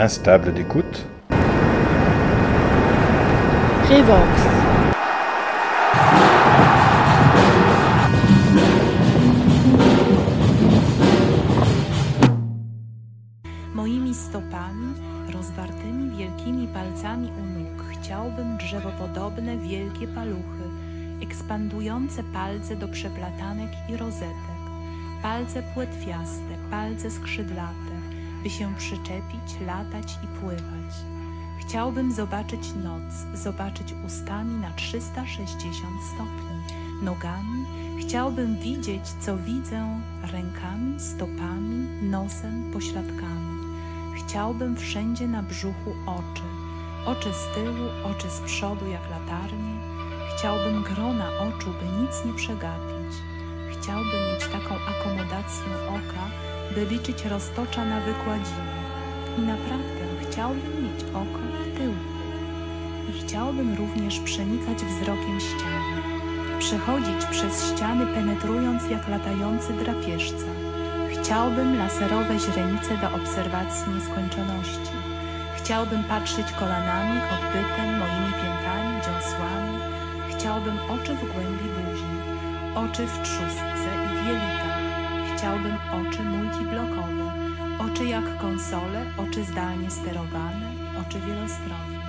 Instable d'écoute. Revox. Moimi stopami, rozwartymi wielkimi palcami u nóg, chciałbym drzewopodobne wielkie paluchy, ekspandujące palce do przeplatanek i rozetek, palce płetwiaste, palce skrzydlate, by się przyczepić, latać i pływać. Chciałbym zobaczyć noc, zobaczyć ustami na 360 stopni, nogami, chciałbym widzieć, co widzę, rękami, stopami, nosem, pośladkami. Chciałbym wszędzie na brzuchu oczy, oczy z tyłu, oczy z przodu jak latarnie. Chciałbym grona oczu, by nic nie przegapić. Chciałbym mieć taką akomodację oka, by liczyć roztocza na wykładzinie. I naprawdę chciałbym mieć oko w tyłku. I chciałbym również przenikać wzrokiem ściany, przechodzić przez ściany penetrując jak latający drapieżca. Chciałbym laserowe źrenice do obserwacji nieskończoności. Chciałbym patrzeć kolanami, odbytem, moimi piętami, dziąsłami. Chciałbym oczy w głębi buzi, oczy w trzustce i w Chciałbym oczy multiblokowe, oczy jak konsole, oczy zdalnie sterowane, oczy wielostronne.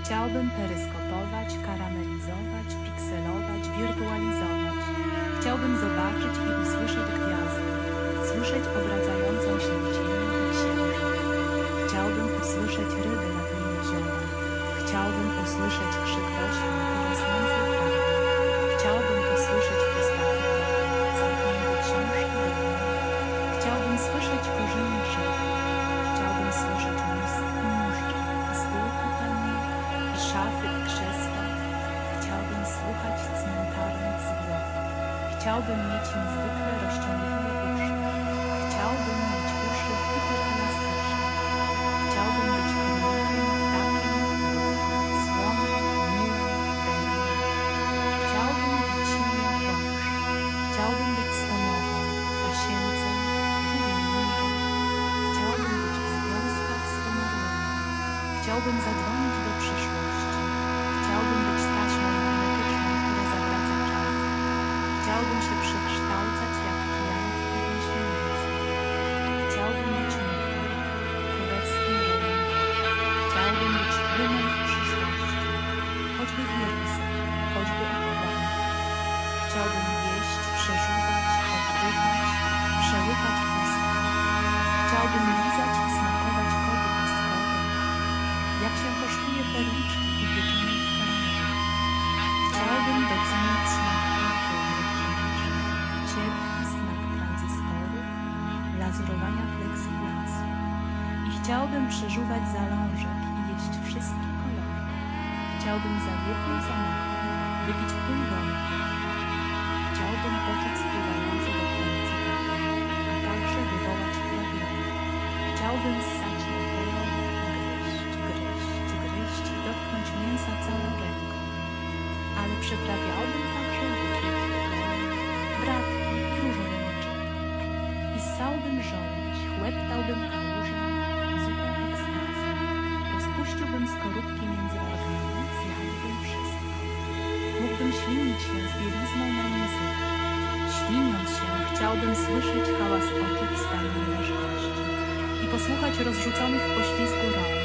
Chciałbym peryskopować, karamelizować, pikselować, wirtualizować. Chciałbym zobaczyć i usłyszeć gwiazdy, słyszeć obracającą się przeżuwać zalążek i jeść wszystkie kolory. Chciałbym za jednym zamachem wypić płyn gąbki. Chciałbym poczuć spływające do końca, a także wywołać prawienie. Chciałbym ssać na pylon, gryźć, gryźć, gryźć i dotknąć mięsa całą ręką. Ale przyprawiałbym także łyki, bratki i różowe I ssałbym żołądź, chłeptałbym kałużę, Skorupki między wargami, zjadłbym wszystko. Mógłbym ślinić się z bielizną na języku. Śliniąc się, chciałbym słyszeć hałas oczu w stanie i posłuchać rozrzuconych w poślizgu rąk,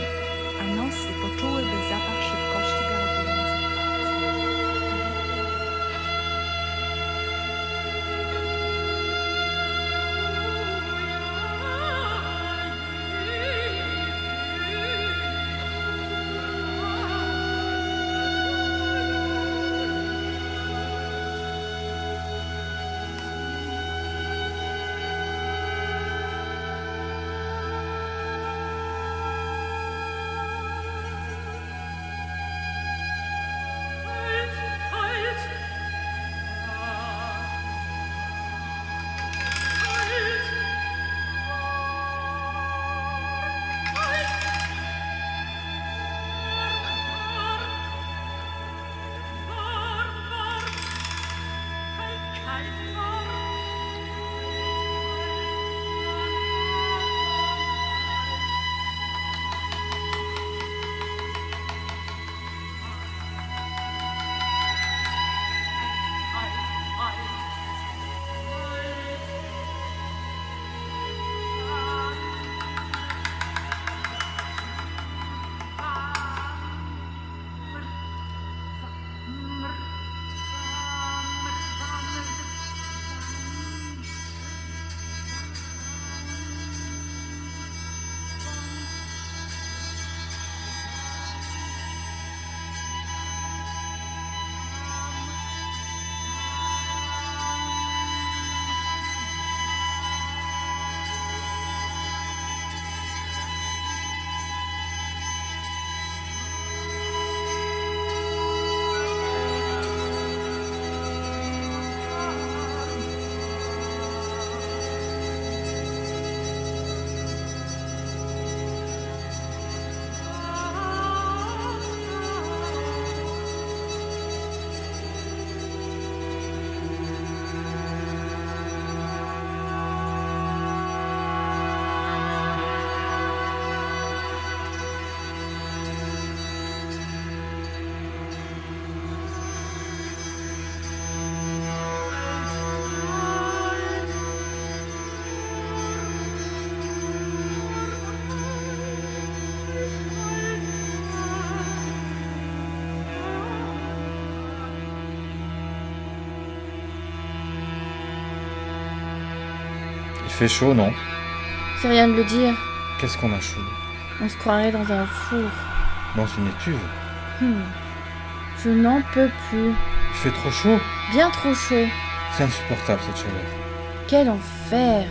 fait chaud, non C'est rien de le dire. Qu'est-ce qu'on a chaud On se croirait dans un four. Dans une étuve Hmm. Je n'en peux plus. Il fait trop chaud Bien trop chaud. C'est insupportable cette chaleur. Quel enfer.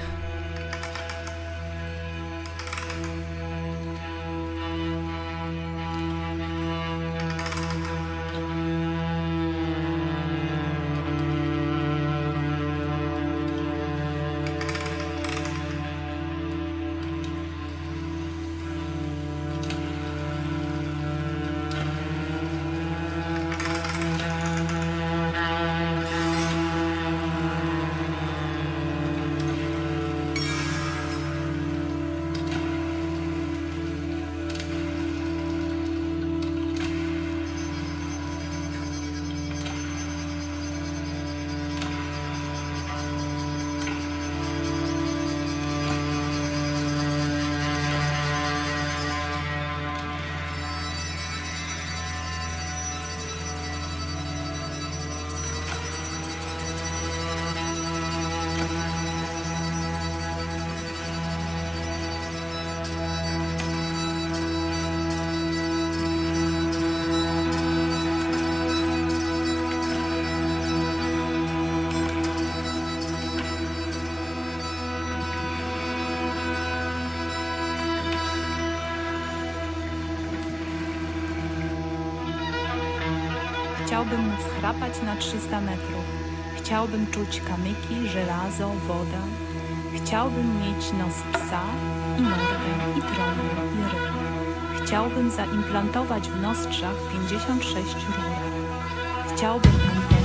Chciałbym móc chrapać na 300 metrów. Chciałbym czuć kamyki, żelazo, wodę. Chciałbym mieć nos psa i mordę, i trąbę, i ryb. Chciałbym zaimplantować wnostrzach 56 rurek. Chciałbym anteny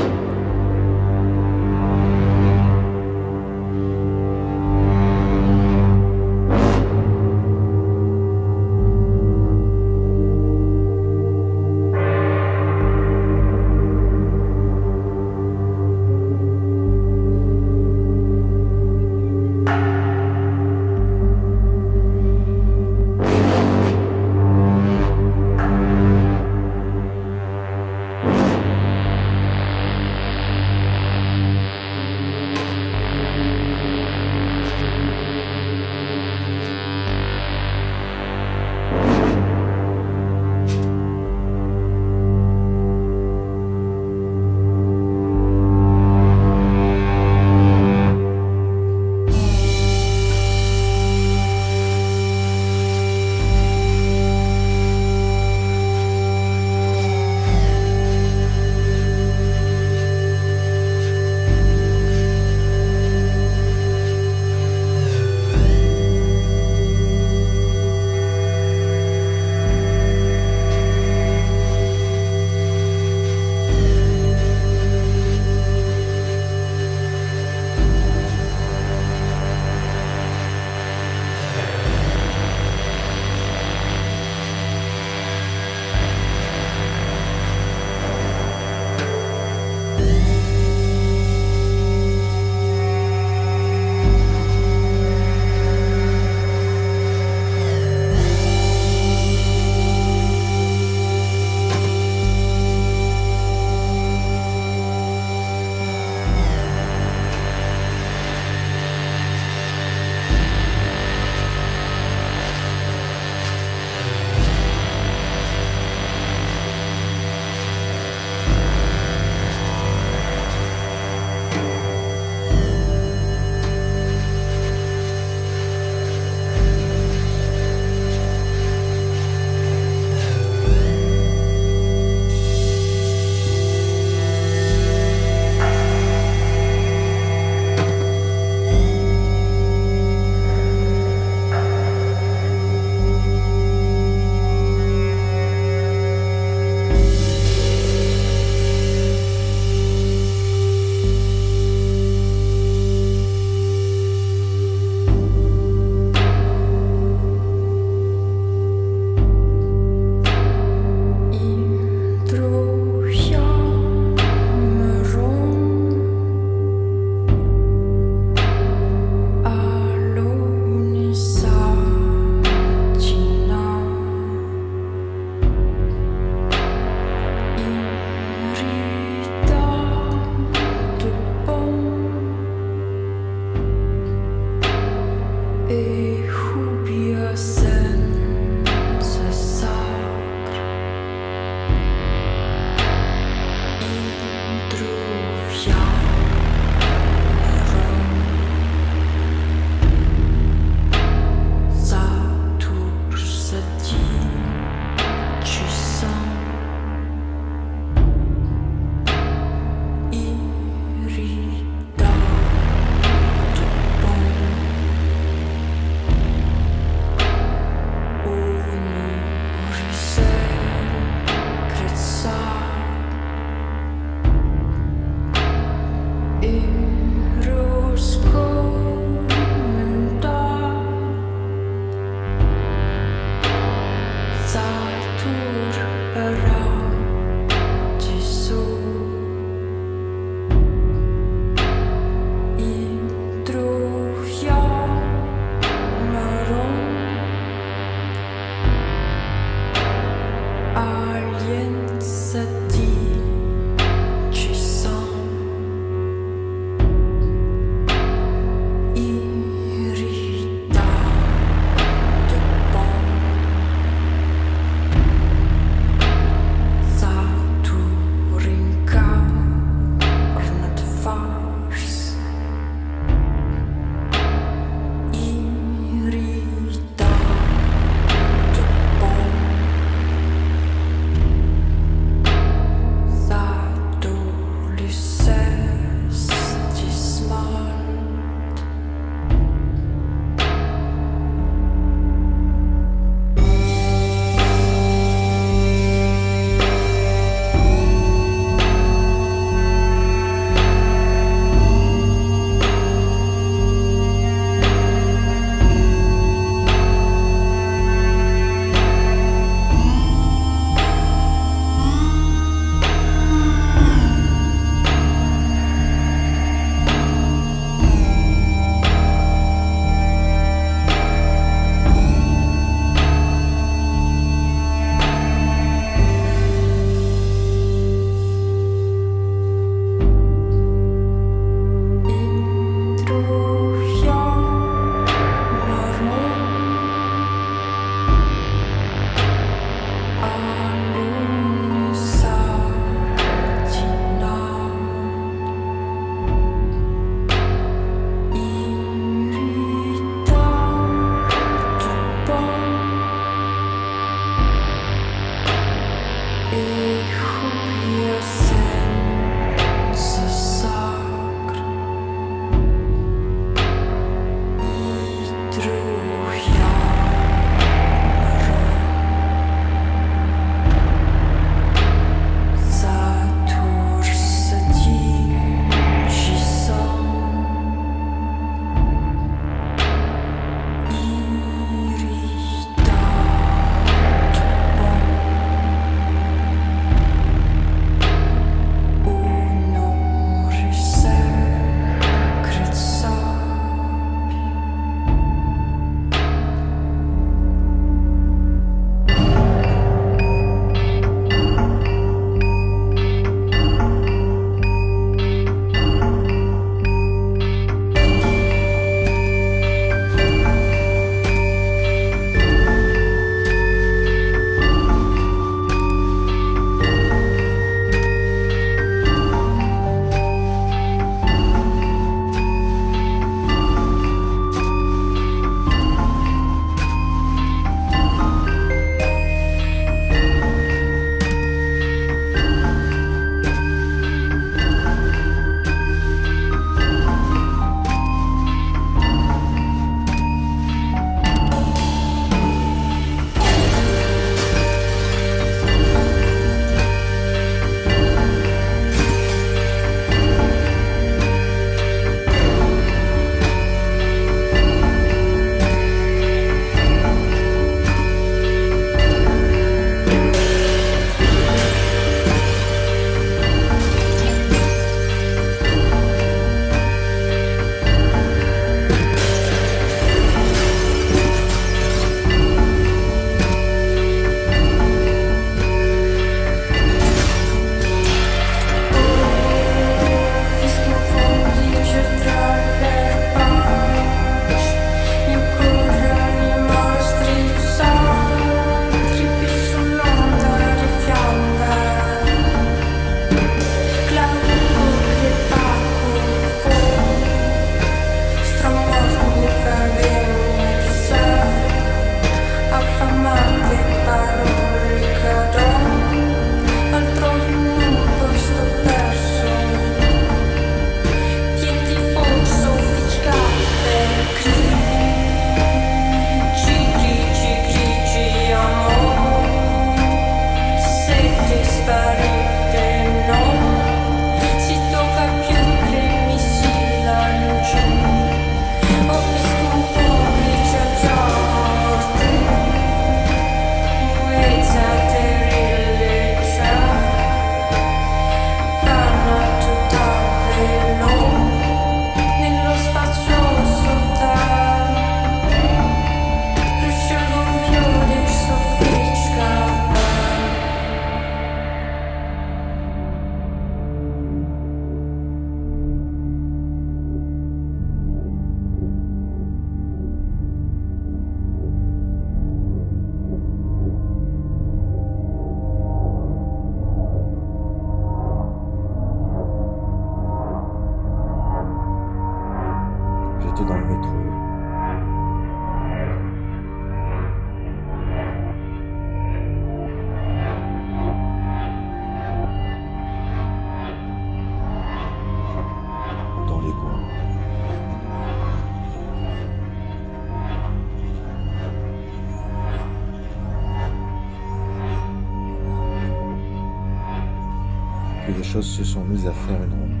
Puis les choses se sont mises à faire une ronde.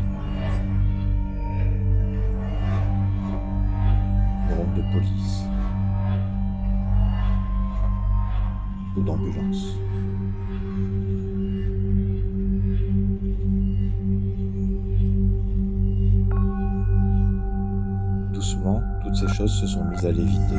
Une ronde de police. Ou d'ambulance. Doucement, toutes ces choses se sont mises à léviter.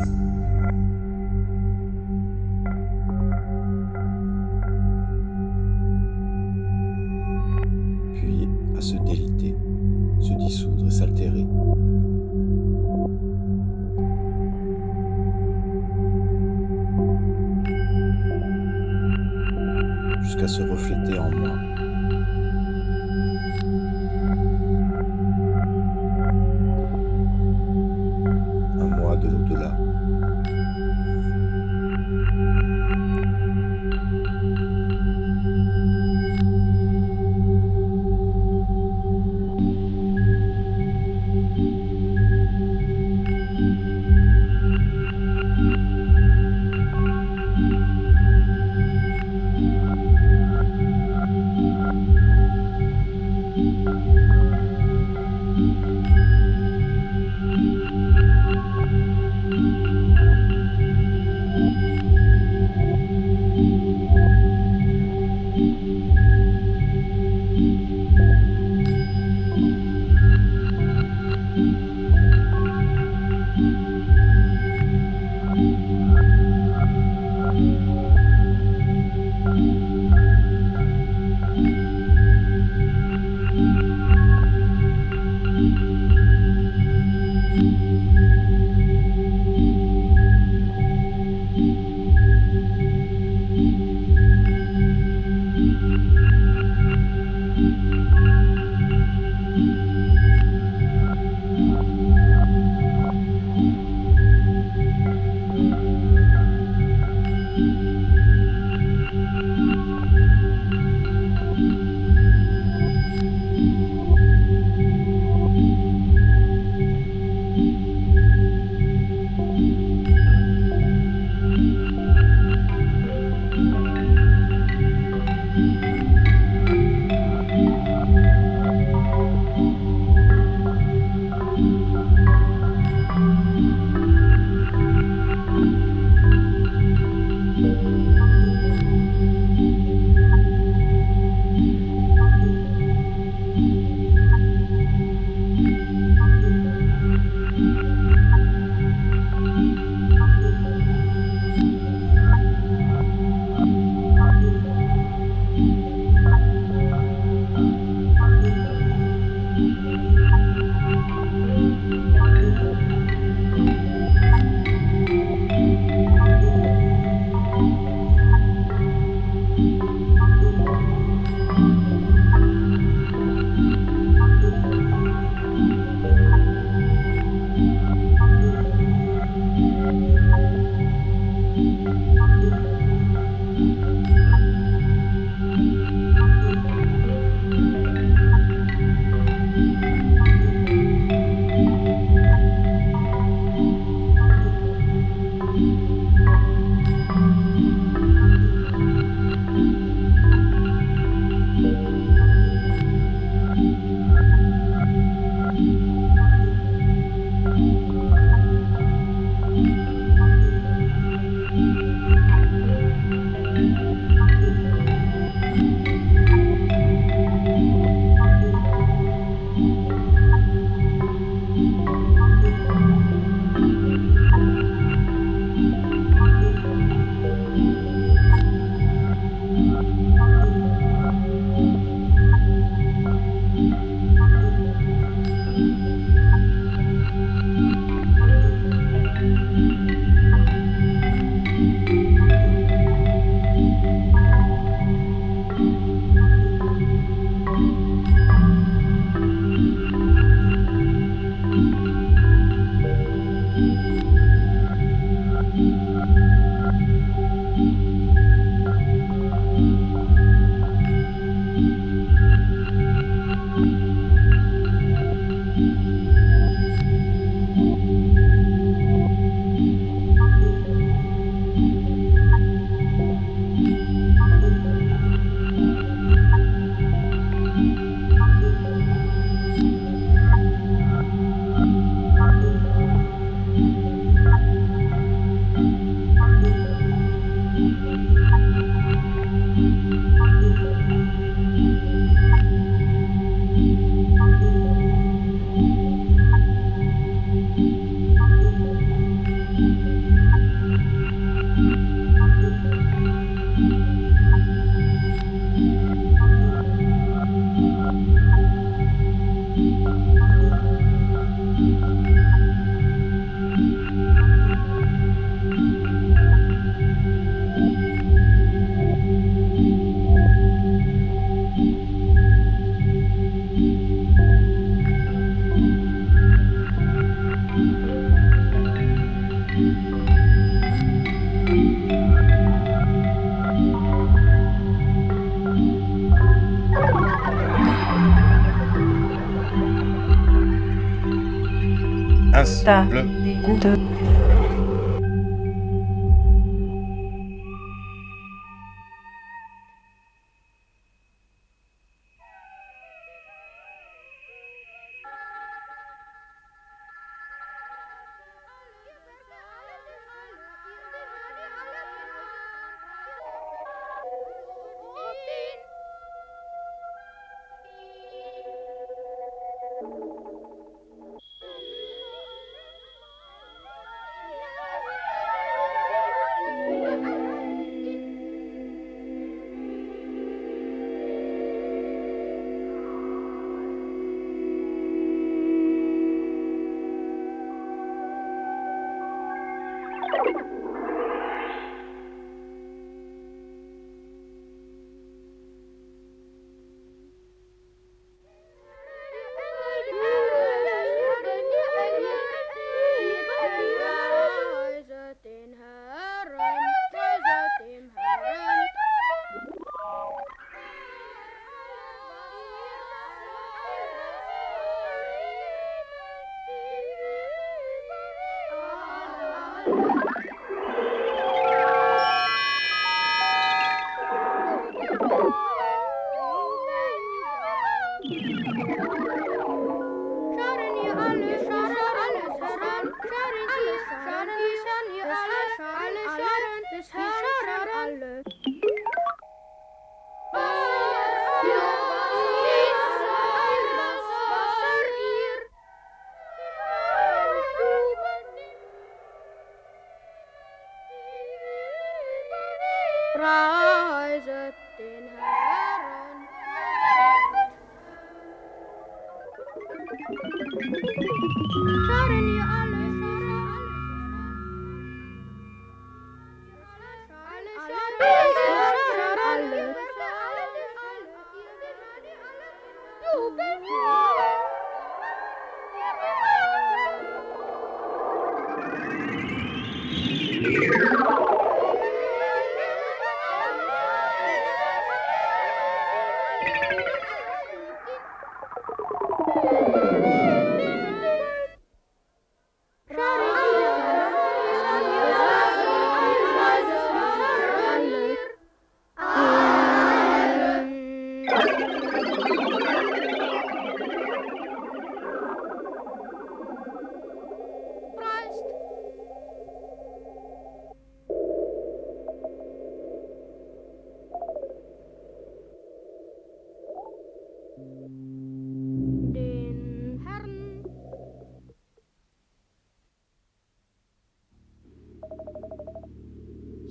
you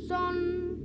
Sonne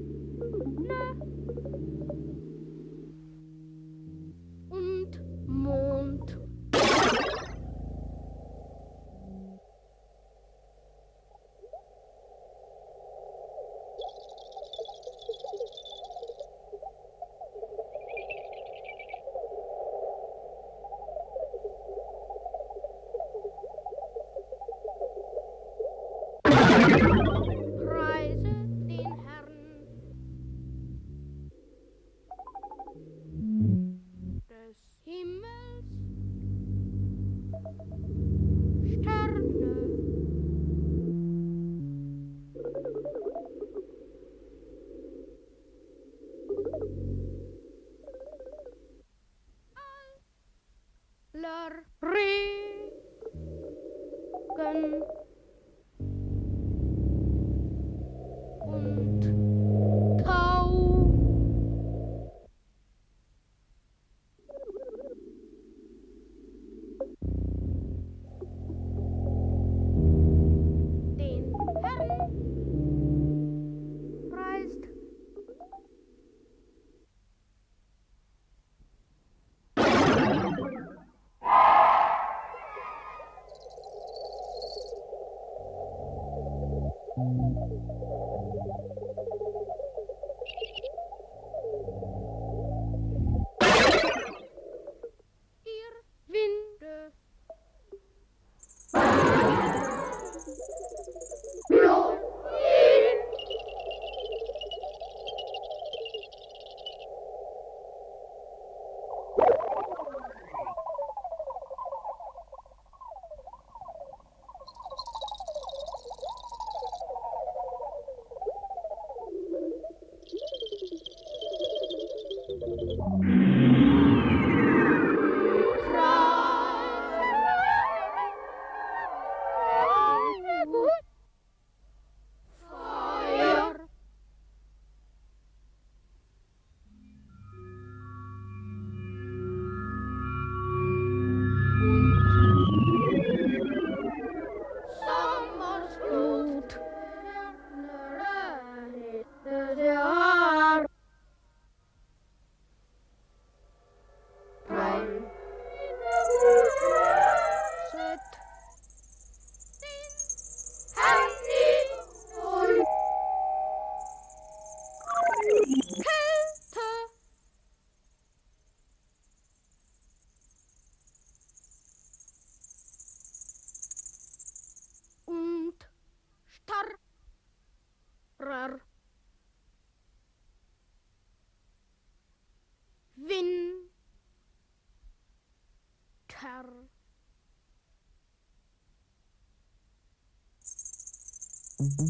Thank mm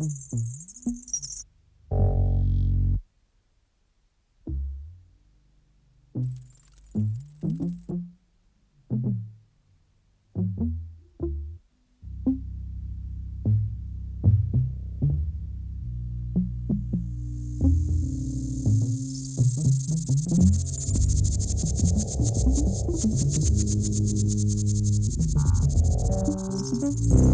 -hmm. you.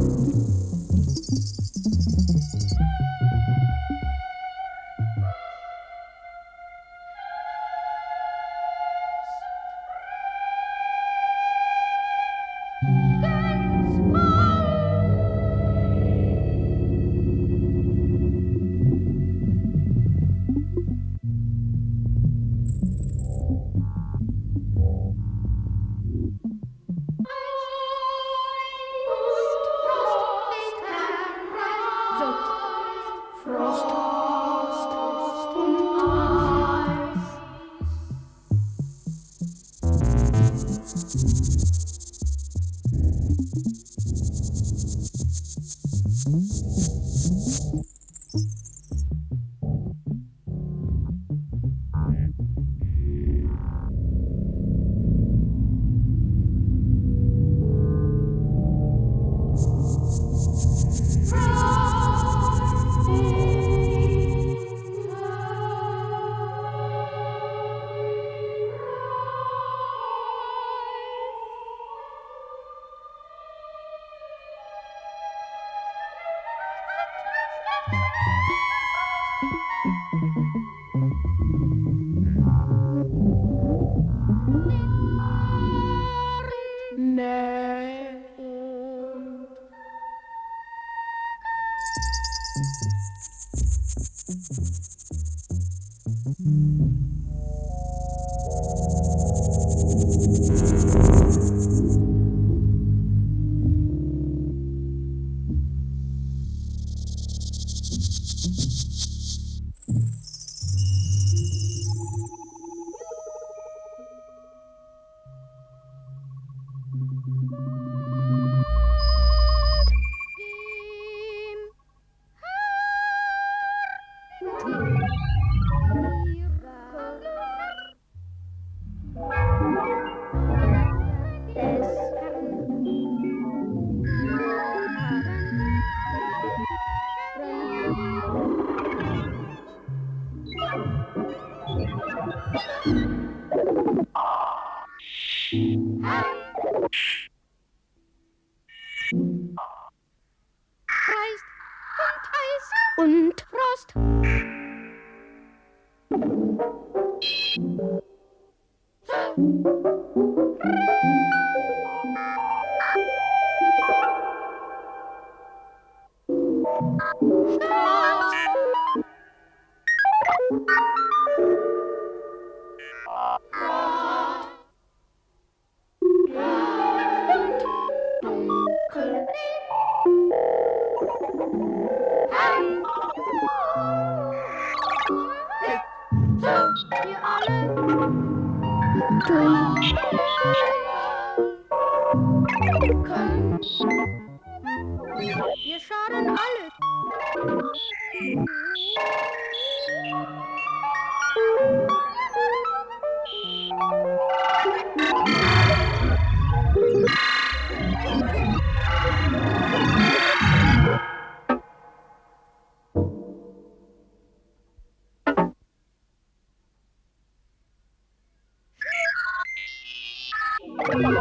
Frost.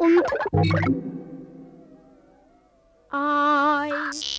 Und Eis.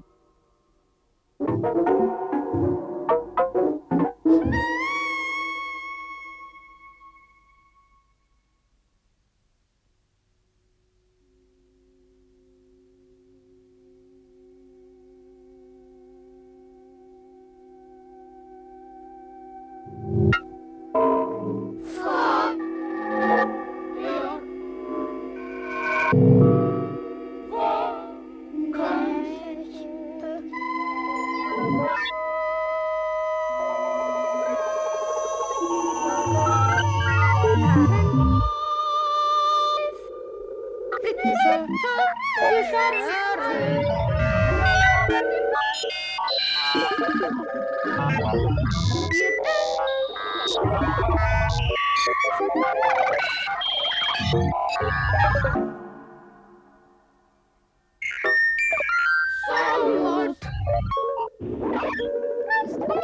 Salut! Nästa